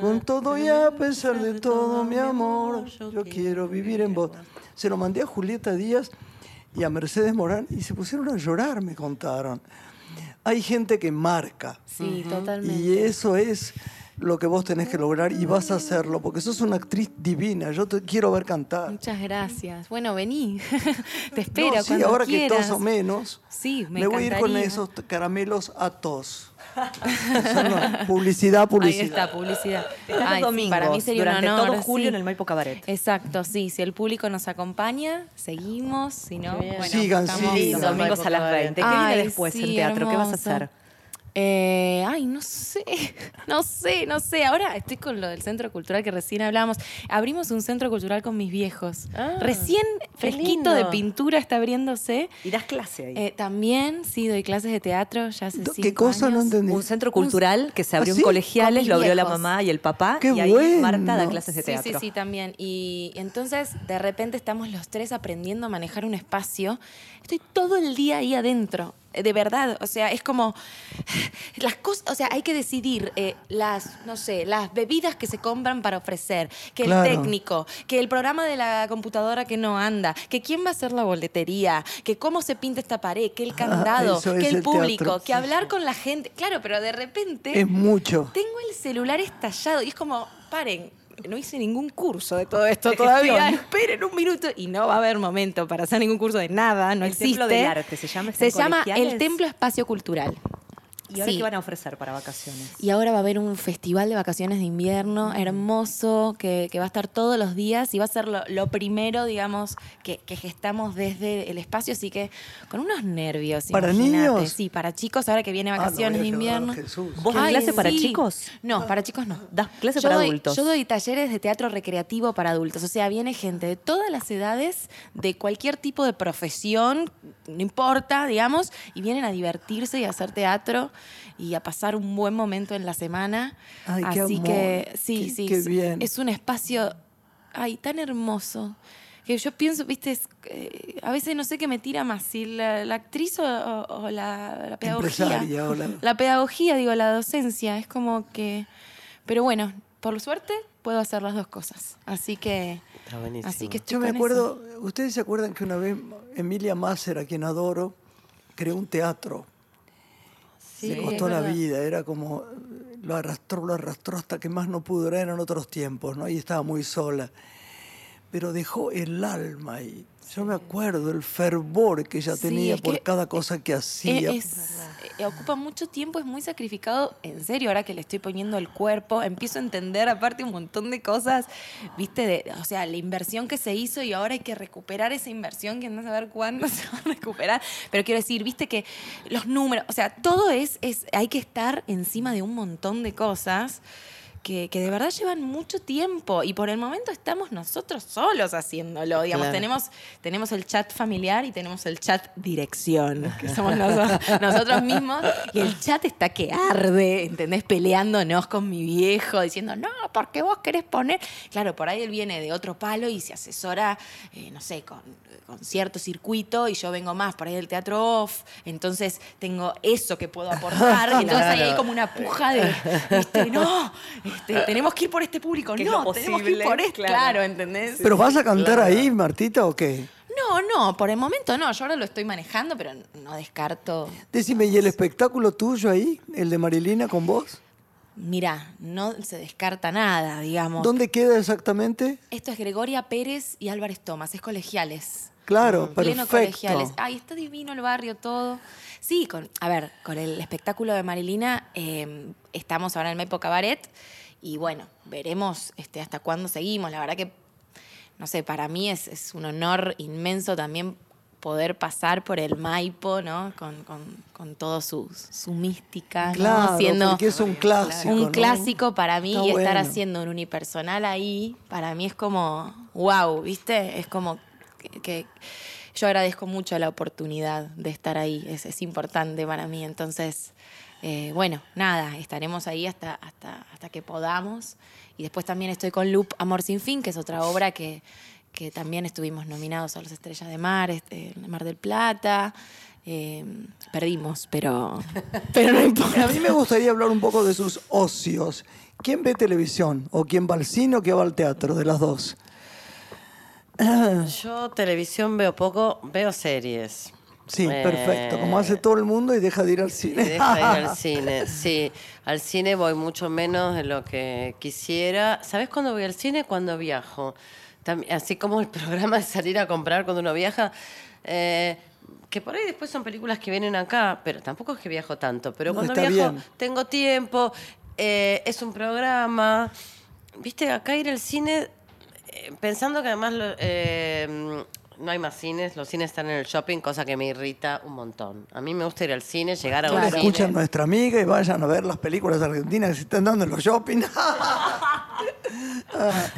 Con todo y a pesar de todo, mi amor, yo quiero vivir en vos. Se lo mandé a Julieta Díaz y a Mercedes Morán y se pusieron a llorar, me contaron. Hay gente que marca Sí, totalmente. y eso es lo que vos tenés que lograr y vas a hacerlo porque sos una actriz divina. Yo te quiero ver cantar. Muchas gracias. Bueno, vení. Te espero No, sí, cuando ahora quieras. que tos o menos, Sí, me voy a ir con esos caramelos a tos. No, publicidad, publicidad. Ahí está, publicidad. Ay, sí, para mí sería durante un honor. todo julio sí. en el Maipo Cabaret. Exacto, sí. Si el público nos acompaña, seguimos. Si no, bueno, Sigan, estamos- sigan. Los Lindo, domingos a las 20. ¿Qué Ay, viene después en sí, teatro? ¿Qué vas a hacer? Eh, ay, no sé, no sé, no sé. Ahora estoy con lo del centro cultural que recién hablamos. Abrimos un centro cultural con mis viejos. Ah, recién fresquito de pintura está abriéndose. Y das clase ahí. Eh, también, sí, doy clases de teatro ya hace ¿Qué cinco cosa no años. entendí? un centro cultural que se abrió ¿Ah, en sí? colegiales, Con mis lo abrió la mamá y el papá. ¡Qué y ahí bueno! Marta da clases de Sí, teatro. sí, sí, también. Y entonces, de repente, estamos los tres aprendiendo a manejar un espacio. Estoy todo el día ahí adentro. eh, De verdad, o sea, es como las cosas, o sea, hay que decidir eh, las, no sé, las bebidas que se compran para ofrecer, que Claro. el técnico, que el programa de la computadora que no anda, que quién va a hacer la boletería, que cómo se pinta esta pared, que el candado, Ah, eso que el el público, teatro. que hablar con la gente. Claro, pero de repente Es mucho. tengo el celular estallado y es como, paren, no hice ningún curso de todo esto todavía. Esperen un minuto y no va a haber momento para hacer ningún curso de nada, no El existe. Templo del Arte, ¿se llama? ¿Está Se en llama el? Templo Espacio Cultural. ¿Y ahora Sí. qué van a ofrecer para vacaciones? Y ahora va a haber un festival de vacaciones de invierno hermoso que, que va a estar todos los días y va a ser lo, lo primero, digamos, que, que gestamos desde el espacio, así que con unos nervios. ¿Para imagínate. niños? Sí, para chicos, ahora que viene Ah, vacaciones voy a de invierno. Jesús. ¿Vos das clase para sí. chicos? No, para chicos no. ¿Das clase Yo para doy- adultos? Yo doy talleres de teatro recreativo para adultos. O sea, viene gente de todas las edades, de cualquier tipo de profesión, no importa, digamos, y vienen a divertirse y a hacer teatro y a pasar un buen momento en la semana. Ay, qué Así amor. que sí, Qué- sí. qué es- bien. Es un espacio, ay, tan hermoso. Que yo pienso, viste, es, eh, a veces no sé qué me tira más, si la, la actriz o, o- o la, la pedagogía. Empresaria o la- La pedagogía, digo, la docencia, es como que... Pero bueno, por suerte puedo hacer las dos cosas. Así que... Está buenísimo. Así que estoy Yo me con acuerdo, eso. ¿ustedes se acuerdan que una vez Emilia Masser, a quien adoro, creó un teatro? Sí, Le costó la vida, era como, lo arrastró, lo arrastró hasta que más no pudo, eran otros tiempos, ¿no? Y estaba muy sola. Pero dejó el alma ahí. Yo me acuerdo el fervor que ella tenía es por que cada cosa que hacía. Eh, es- eh, ocupa mucho tiempo, es muy sacrificado. En serio, ahora que le estoy poniendo el cuerpo, empiezo a entender aparte un montón de cosas, viste, de, o sea, la inversión que se hizo y ahora hay que recuperar esa inversión que no saber cuándo se va a recuperar. Pero quiero decir, viste que los números, o sea, todo es, es hay que estar encima de un montón de cosas. Que, que de verdad llevan mucho tiempo y por el momento estamos nosotros solos haciéndolo. Digamos, Claro. tenemos, tenemos el chat familiar y tenemos el chat dirección, que somos nosotros, nosotros mismos. Y el chat está que arde, ¿entendés? Peleándonos con mi viejo, diciendo, no, porque vos querés poner. Claro, por ahí él viene de otro palo y se asesora, eh, no sé, con, con cierto circuito y yo vengo más por ahí del teatro off. Entonces tengo eso que puedo aportar. y entonces ahí hay como una puja de, ¿viste? No, este, tenemos que ir por este público. Que es No, lo tenemos que ir posible, por este. claro. Claro, ¿entendés? ¿Pero vas a cantar ahí, Martita, o qué? No, no, por el momento no. Yo ahora lo estoy manejando, pero no descarto. Decime, ¿y el espectáculo tuyo ahí, el de Marilina con vos? Mira, no se descarta nada, digamos. ¿Dónde queda exactamente? Esto es Gregoria Pérez y Álvarez Tomás, es colegiales. Claro, Pleno perfecto. colegiales. Ay, está divino el barrio todo. Sí, con, a ver, con el espectáculo de Marilina eh, estamos ahora en Mepo Cabaret y bueno, veremos este, hasta cuándo seguimos. La verdad que, no sé, para mí es, es un honor inmenso también poder pasar por el Maipo, ¿no? Con, con, con todo su, su mística, ¿no? Claro, Siendo porque es un clásico. un ¿no? clásico para mí Está y estar bueno. haciendo un unipersonal ahí, para mí es como, wow, ¿viste? Es como que, que yo agradezco mucho la oportunidad de estar ahí, es, es importante para mí. Entonces, eh, bueno, nada, estaremos ahí hasta, hasta, hasta que podamos. Y después también estoy con Loop Amor Sin Fin, que es otra obra que, que también estuvimos nominados a las Estrellas de Mar, este, en Mar del Plata. Eh, perdimos, pero, pero no importa. A mí me gustaría hablar un poco de sus ocios. ¿Quién ve televisión? ¿O quién va al cine o quién va al teatro? De las dos. Yo televisión veo poco, veo series. Sí, Eh, perfecto. Como hace todo el mundo y deja de ir al cine. deja de ir al cine. Sí, al cine voy mucho menos de lo que quisiera. ¿Sabes cuándo voy al cine? Cuando viajo. Tam- así como el programa de salir a comprar cuando uno viaja. eh, que por ahí después son películas que vienen acá, pero tampoco es que viajo tanto. Pero No, cuando viajo bien. tengo tiempo, eh, es un programa. Viste, acá ir al cine, eh, pensando que además lo- eh, no hay más cines, los cines están en el shopping, cosa que me irrita un montón. A mí me gusta ir al cine, llegar a un cine. escuchan a nuestra amiga y vayan a ver las películas argentinas que se están dando en los shopping.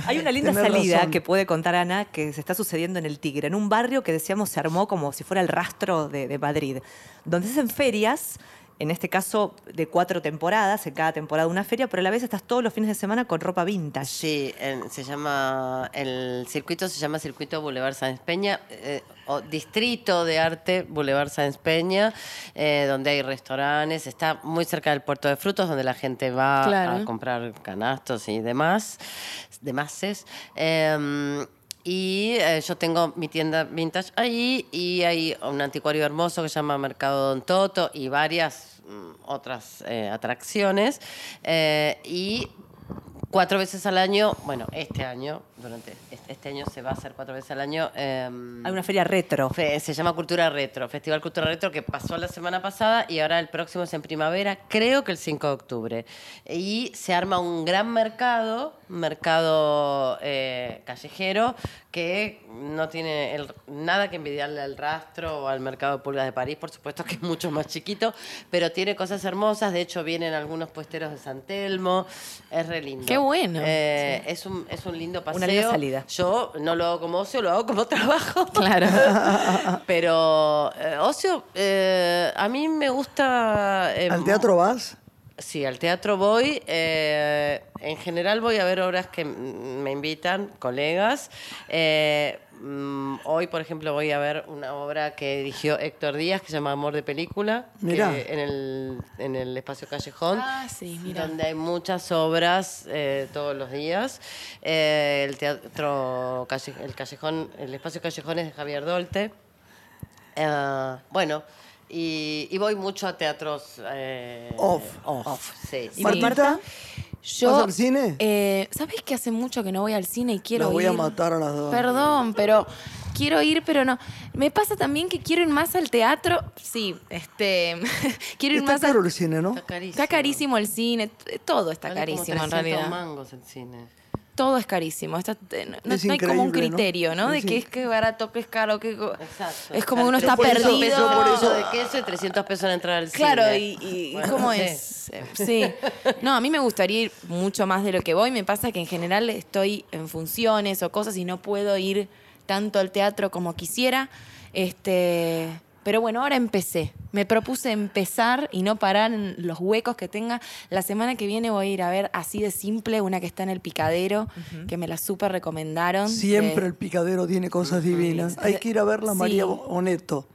Hay una linda salida razón. que puede contar Ana que se está sucediendo en el Tigre, en un barrio que decíamos se armó como si fuera el rastro de, de Madrid, donde se hacen ferias, en este caso de cuatro temporadas, en cada temporada una feria, pero a la vez estás todos los fines de semana con ropa vintage. Sí, en- se llama, el circuito se llama Circuito Boulevard Sáenz Peña, eh, o Distrito de Arte Boulevard Sáenz Peña, eh, donde hay restaurantes, está muy cerca del puerto de frutos, donde la gente va Claro. a comprar canastos y demás, demases. Y eh, yo tengo mi tienda vintage ahí y hay un anticuario hermoso que se llama Mercado Don Toto y varias mm, otras eh, atracciones. Eh, y cuatro veces al año, bueno, este año, durante este año se va a hacer cuatro veces al año. em, Hay una feria retro. Fe- se llama Cultura Retro, Festival Cultura Retro que pasó la semana pasada y ahora el próximo es en primavera, creo que el 5 de octubre. Y se arma un gran mercado, mercado eh, callejero que no tiene el- nada que envidiarle al rastro o al mercado de pulgas de París, por supuesto que es mucho más chiquito, pero tiene cosas hermosas, de hecho vienen algunos puesteros de San Telmo, es re lindo. Qué bueno. Eh, es, un, es un lindo paseo. Una salida. Yo no lo hago como ocio, lo hago como trabajo. Claro. Pero eh, ocio, eh, a mí me gusta... eh, ¿Al teatro vas? Sí, al teatro voy. eh, en general voy a ver obras que me invitan, colegas. Eh, mm, hoy, por ejemplo, voy a ver una obra que dirigió Héctor Díaz, que se llama Amor de Película, que en, el, en el espacio Callejón. Ah, sí. Donde hay muchas obras eh, todos los días. Eh, el teatro, calle- el callejón, el espacio Callejón es de Javier Dolte. Eh, bueno, y, y voy mucho a teatros eh, Off. off, sí. sí. Martita, Yo, ¿Vas al cine? Eh, ¿Sabes que hace mucho que no voy al cine y quiero Las voy ir? a matar a las dos. Perdón, pero quiero ir, pero no. Me pasa también que quiero ir más al teatro. Sí, este. quiero ir Está más caro al- el cine, ¿no? Está carísimo. Está carísimo el cine, todo está Vale como carísimo en 300 realidad. mangos el cine. Todo es carísimo. Está- eh, no, hay como un criterio, ¿no? De Es que in- es que barato, que es caro, que Exacto. es como uno está por eso- perdido. Yo por eso de queso y 300 pesos en entrar al cine. Claro, y, y Bueno, cómo sí. es. Eh, Sí. No, a mí me gustaría ir mucho más de lo que voy. Me pasa que en general estoy en funciones o cosas y no puedo ir tanto al teatro como quisiera. Este, pero bueno, ahora empecé. Me propuse empezar y no parar en los huecos que tenga. La semana que viene voy a ir a ver así de simple una que está en el picadero, que me la súper recomendaron. Siempre de- el picadero tiene cosas divinas. Hay que ir a verla, Sí. María Oneto.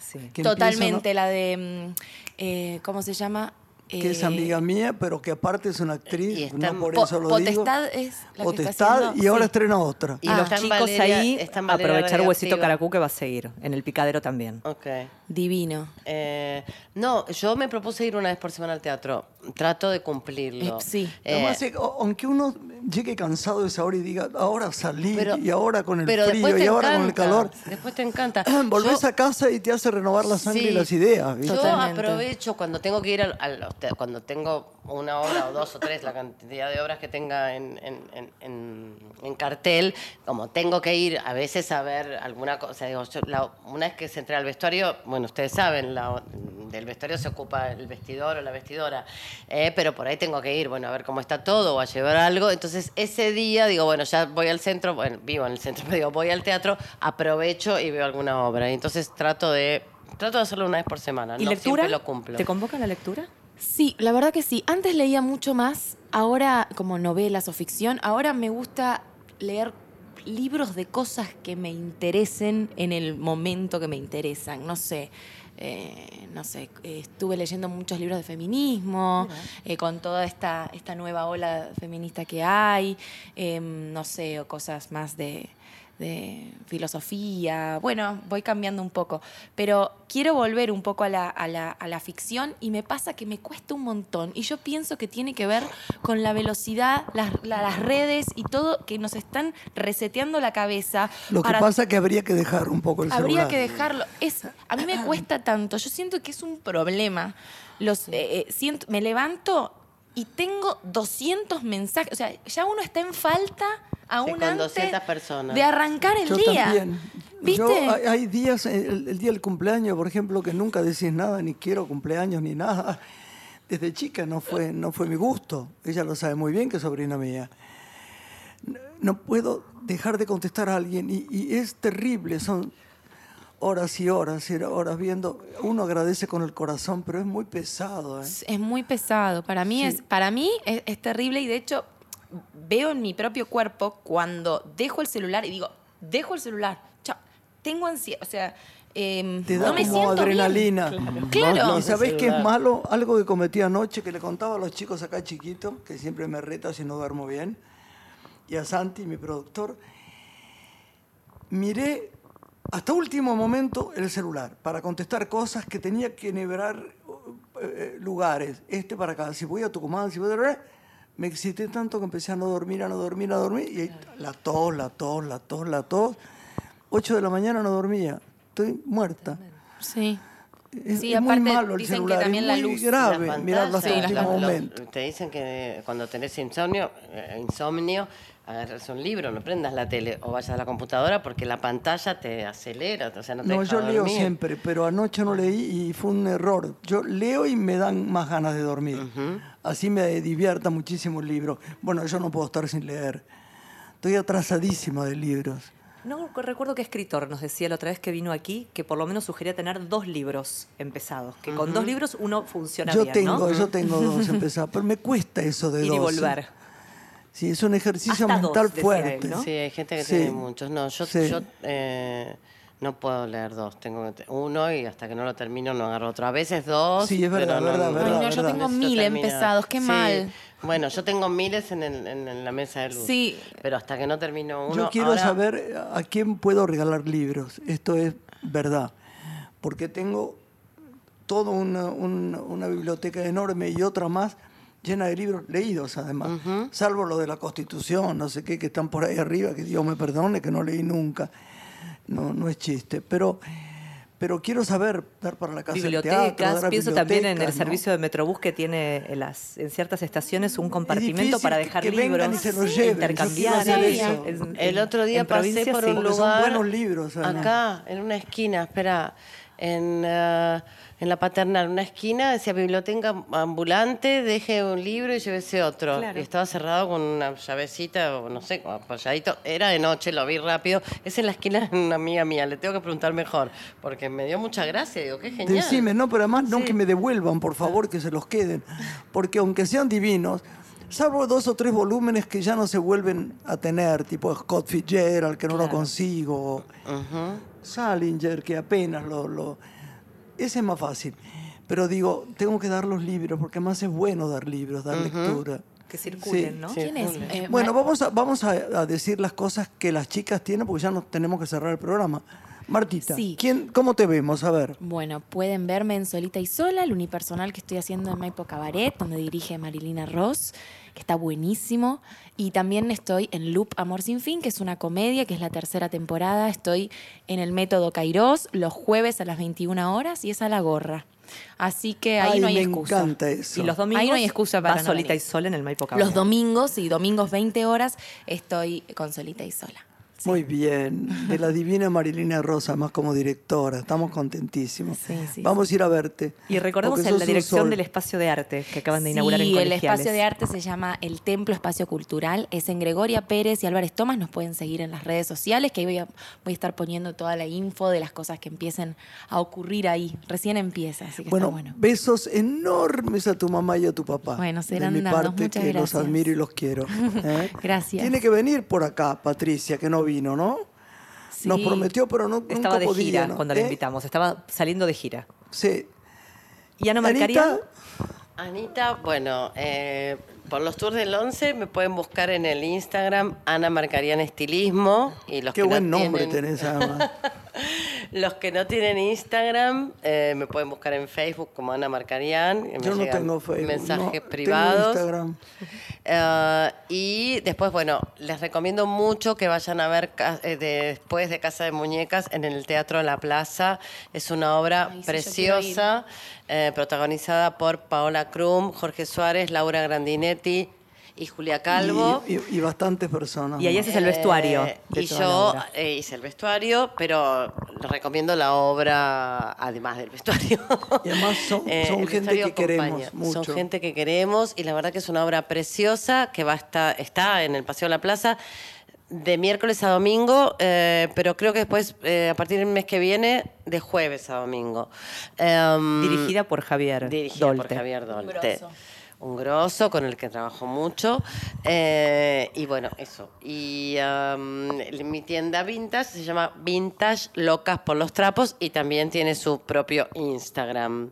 Sí. empieza, Totalmente, ¿no? la de. mm, eh, ¿Cómo se llama? Que es Eh, amiga mía, pero que aparte es una actriz, no por Po- eso lo Potestad digo. es la que está Potestad, y ahora sí. estrena otra. Y Ah. los en chicos Valeria- ahí, aprovechar Huesito. Caracú que va a seguir, en el picadero también. Ok. Divino. Eh, no, yo me propuse ir una vez por semana al teatro. Trato de cumplirlo. Eh, sí. Eh, Además, aunque uno llegue cansado de esa hora y diga, ahora salí, pero- y ahora con el pero frío, y ahora con el calor, Después te encanta. volvés Yo- a casa y te hace renovar la sangre Sí. y las ideas. ¿viste? Yo Totalmente. aprovecho cuando tengo que ir al, al- cuando tengo una obra o dos o tres, la cantidad de obras que tenga en, en- en- en- en cartel, como tengo que ir a veces a ver alguna cosa, digo, yo la- una vez que se entra al vestuario, bueno, ustedes saben, la- del vestuario se ocupa el vestidor o la vestidora, eh, pero por ahí tengo que ir, bueno, a ver cómo está todo o a llevar algo, entonces ese día digo, bueno, ya voy al centro, bueno, vivo en el centro, pero digo, voy al teatro, aprovecho y veo alguna obra, y entonces trato de... Trato de hacerlo una vez por semana, ¿Y no lectura? siempre lo cumplo. ¿Te convoca la lectura? Sí, la verdad que sí. Antes leía mucho más, ahora como novelas o ficción, ahora me gusta leer libros de cosas que me interesen en el momento que me interesan. No sé, eh, no sé, estuve leyendo muchos libros de feminismo, eh, con toda esta, esta nueva ola feminista que hay, em, no sé, o cosas más de, de filosofía. Bueno, voy cambiando un poco, pero quiero volver un poco a la, a la- a la ficción y me pasa que me cuesta un montón. Y yo pienso que tiene que ver con la velocidad, las, la- las redes y todo que nos están reseteando la cabeza. Lo que para- pasa es que habría que dejar un poco el Habría celular. que dejarlo. Es, a mí me cuesta tanto. Yo siento que es un problema. Los, eh, eh, siento, me levanto y tengo 200 mensajes. O sea, ya uno está en falta aún con antes 200 personas. de arrancar el Yo día. también. ¿Viste? Yo, hay, hay días, eh, el, el día del cumpleaños, por ejemplo, que nunca decís nada, ni quiero cumpleaños, ni nada. Desde chica no fue, no fue mi gusto. Ella lo sabe muy bien que es sobrina mía. No, no puedo dejar de contestar a alguien y, y es terrible. Son horas y horas y horas viendo. Uno agradece con el corazón, pero es muy pesado. ¿eh? Es, es muy pesado. Para mí, Sí. es, para mí es, es terrible y de hecho veo en mi propio cuerpo cuando dejo el celular y digo, dejo el celular, chao, tengo ansiedad, o sea, em, Te da no me como siento bien. adrenalina. Claro. ¿Y sabés qué es malo? Algo que cometí anoche, que le contaba a los chicos acá chiquitos, que siempre me reta si no duermo bien, y a Santi, mi productor. Miré hasta último momento el celular para contestar cosas que tenía que enhebrar eh, lugares. Este para acá, si voy a Tucumán, si voy a... me excité tanto que empecé a no dormir, a no dormir, a dormir, y ahí la tos, la tos, la tos, la tos. 8 de la mañana no dormía, estoy muerta. Sí. Es, Sí, es muy malo el dicen que celular, también es la muy luz, grave Las mirarlo hasta el pantallas, último los- momento. Te dicen que cuando tenés insomnio, eh, insomnio, agarras un libro, no prendas la tele o vayas a la computadora porque la pantalla te acelera, o sea, no te No, deja yo leo dormir. siempre, pero anoche no leí y fue un error. Yo leo y me dan más ganas de dormir. Así me divierta muchísimo el libro. Bueno, yo no puedo estar sin leer. Estoy atrasadísima de libros. No recuerdo qué escritor nos decía la otra vez que vino aquí que por lo menos sugería tener dos libros empezados. Que con dos libros uno funciona Yo bien, tengo, ¿no? yo tengo dos empezados, pero me cuesta eso de Ir dos. y ¿eh? volver. Sí, es un ejercicio Hasta mental fuerte. él, ¿no? Sí, hay gente que Sí. tiene muchos. No, yo, Sí. yo eh, no puedo leer dos. Tengo uno y hasta que no lo termino no agarro otro. A veces dos. Sí, es verdad, pero verdad, no, verdad, Ay, no, yo tengo mil empezados, qué Sí. mal. Bueno, yo tengo miles en, el- en- en la mesa de luz. Sí. Pero hasta que no termino uno. Yo quiero ahora- saber a quién puedo regalar libros. Esto es verdad. Porque tengo toda una, una- una biblioteca enorme y otra más llena de libros leídos además. Salvo lo de la Constitución, no sé qué, que están por ahí arriba, que Dios me perdone, que no leí nunca. No, no es chiste. Pero, pero quiero saber, dar para la casa del Bibliotecas, teatro, dar a pienso también en el servicio de Metrobús que tiene en, las, en ciertas estaciones un compartimento para dejar que libros, vengan y se los lleven. Yo intercambiar. Sí, eso. El otro día pasé por sí. un son lugar. buenos libros, además. Acá, en una esquina, espera. En, eh, en la paternal, una esquina, decía biblioteca ambulante, deje un libro y llévese otro. Claro. Y estaba cerrado con una llavecita, o no sé, como apoyadito. Era de noche, lo vi rápido. Es en la esquina de una amiga mía, le tengo que preguntar mejor, porque me dio mucha gracia. Digo, qué genial. Decime, no, pero además no que me devuelvan, por favor, que se los queden. Porque aunque sean divinos, salvo dos o tres volúmenes que ya no se vuelven a tener, tipo Scott Fitzgerald, que no lo consigo, Salinger, que apenas lo, lo... Ese es más fácil. Pero digo, tengo que dar los libros, porque además es bueno dar libros, dar lectura. Que circulen, Sí. ¿no? Eh, Bueno, vamos, a, vamos a, a decir las cosas que las chicas tienen, porque ya nos tenemos que cerrar el programa. Martita, Sí. ¿quién, ¿cómo te vemos? A ver. Bueno, pueden verme en Solita y Sola, el unipersonal que estoy haciendo en Maipo Cabaret, donde dirige Marilina Ross, que está buenísimo. Y también estoy en Loop Amor Sin Fin, que es una comedia, que es la tercera temporada. Estoy en el método Kairos los jueves a las 21 horas y es a la gorra. Así que ahí Ay, no hay me excusa. encanta eso. Y los domingos Ahí no hay excusa para no solita venir. y sola en el Maipo Cabaret. Los domingos y domingos 20 horas estoy con Solita y Sola. Muy bien, de la divina Marilina Rosa, más como directora, estamos contentísimos. Sí, sí, Vamos a ir a verte. Y recordemos en la dirección del espacio de arte que acaban de inaugurar en Sí, el Colegiales. espacio de arte se llama el Templo Espacio Cultural. Es en Gregoria Pérez y Álvarez Tomás. Nos pueden seguir en las redes sociales, que ahí voy a, voy a estar poniendo toda la info de las cosas que empiecen a ocurrir ahí. Recién empieza, así que Bueno, está bueno. besos enormes a tu mamá y a tu papá. Bueno, de serán mi dados. parte, Muchas que los admiro y los quiero. ¿eh? Gracias. Tiene que venir por acá, Patricia, que no vino, ¿no? Nos prometió, pero no, Estaba nunca de podía, gira ¿no? cuando la ¿Eh? invitamos, estaba saliendo de gira. Sí. Y Ana Anita, Marcarian, Anita, bueno, eh, por los tours del 11 me pueden buscar en el Instagram Ana Marcarian Estilismo. Y los qué que buen no nombre tienen- tenés, además. Los que no tienen Instagram eh, me pueden buscar en Facebook como Ana Marcarian. Yo no tengo Facebook. Mensajes no, tengo privados. Instagram. Eh, y después, bueno, les recomiendo mucho que vayan a ver eh, de- después de Casa de Muñecas en el Teatro La Plaza. Es una obra Ay, sí, yo preciosa, eh, protagonizada por Paola Krum, Jorge Suárez, Laura Grandinetti y Julia Calvo. Y, y- y bastantes personas. y ahí haces el vestuario. Eh, y yo eh, hice el vestuario, pero recomiendo la obra además del vestuario. Y además son- son el gente que queremos mucho. Son gente que queremos y la verdad que es una obra preciosa que va a estar, está en el Paseo de la Plaza de miércoles a domingo, eh, pero creo que después, eh, a partir del mes que viene, de jueves a domingo. Em, Dirigida por Javier dirigida por. Javier Dolte. Un grosso con el que trabajo mucho. Eh, y bueno, eso. Y mi tienda vintage se llama Vintage Locas por los Trapos y también tiene su propio Instagram.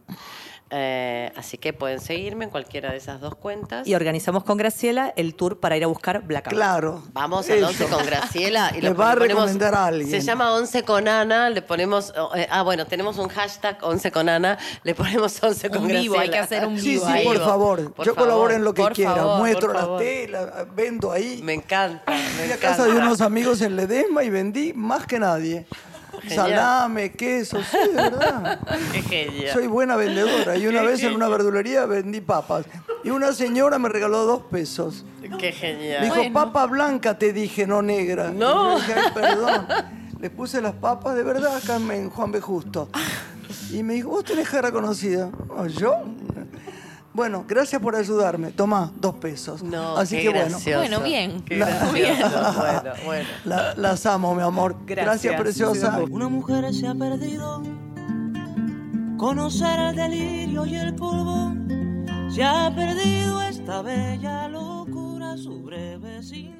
Eh, así que pueden seguirme en cualquiera de esas dos cuentas. Y organizamos con Graciela el tour para ir a buscar Blackout. Claro. Vamos al Eso. 11 con Graciela. Y Le va a ponemos- recomendar a alguien. Se llama 11 con Ana, le ponemos... eh, ah, bueno, tenemos un hashtag 11 con Ana, le ponemos 11 con Un vivo, Graciela. hay que hacer un Sí, vivo sí, ahí. por favor. Por Yo favor, colaboro en lo que quiera. favor, Muestro las favor. telas, vendo ahí. Me encanta, me Fui a encanta. casa de unos amigos en Ledesma y vendí más que nadie. Salame, queso, sí, de verdad. Qué genial. Soy buena vendedora. Y una vez en una verdulería vendí papas. Y una señora me regaló dos pesos. Qué Me genial. dijo, Bueno. papa blanca te dije, no negra. No. Y yo dije, "Ay, perdón. Le puse las papas de verdad acá en Juan B. Justo. Y me dijo, vos tenés cara conocida. "Ah, ¿Yo? Bueno, gracias por ayudarme. Tomá, dos pesos. No, Así qué que bueno. gracioso. Bueno, bien. Qué La- gracioso. bueno, bueno. la- las amo, mi amor. Gracias, Gracias. preciosa. Una mujer se ha perdido. Conocer el delirio y el polvo. Se ha perdido esta bella locura, su breve mí.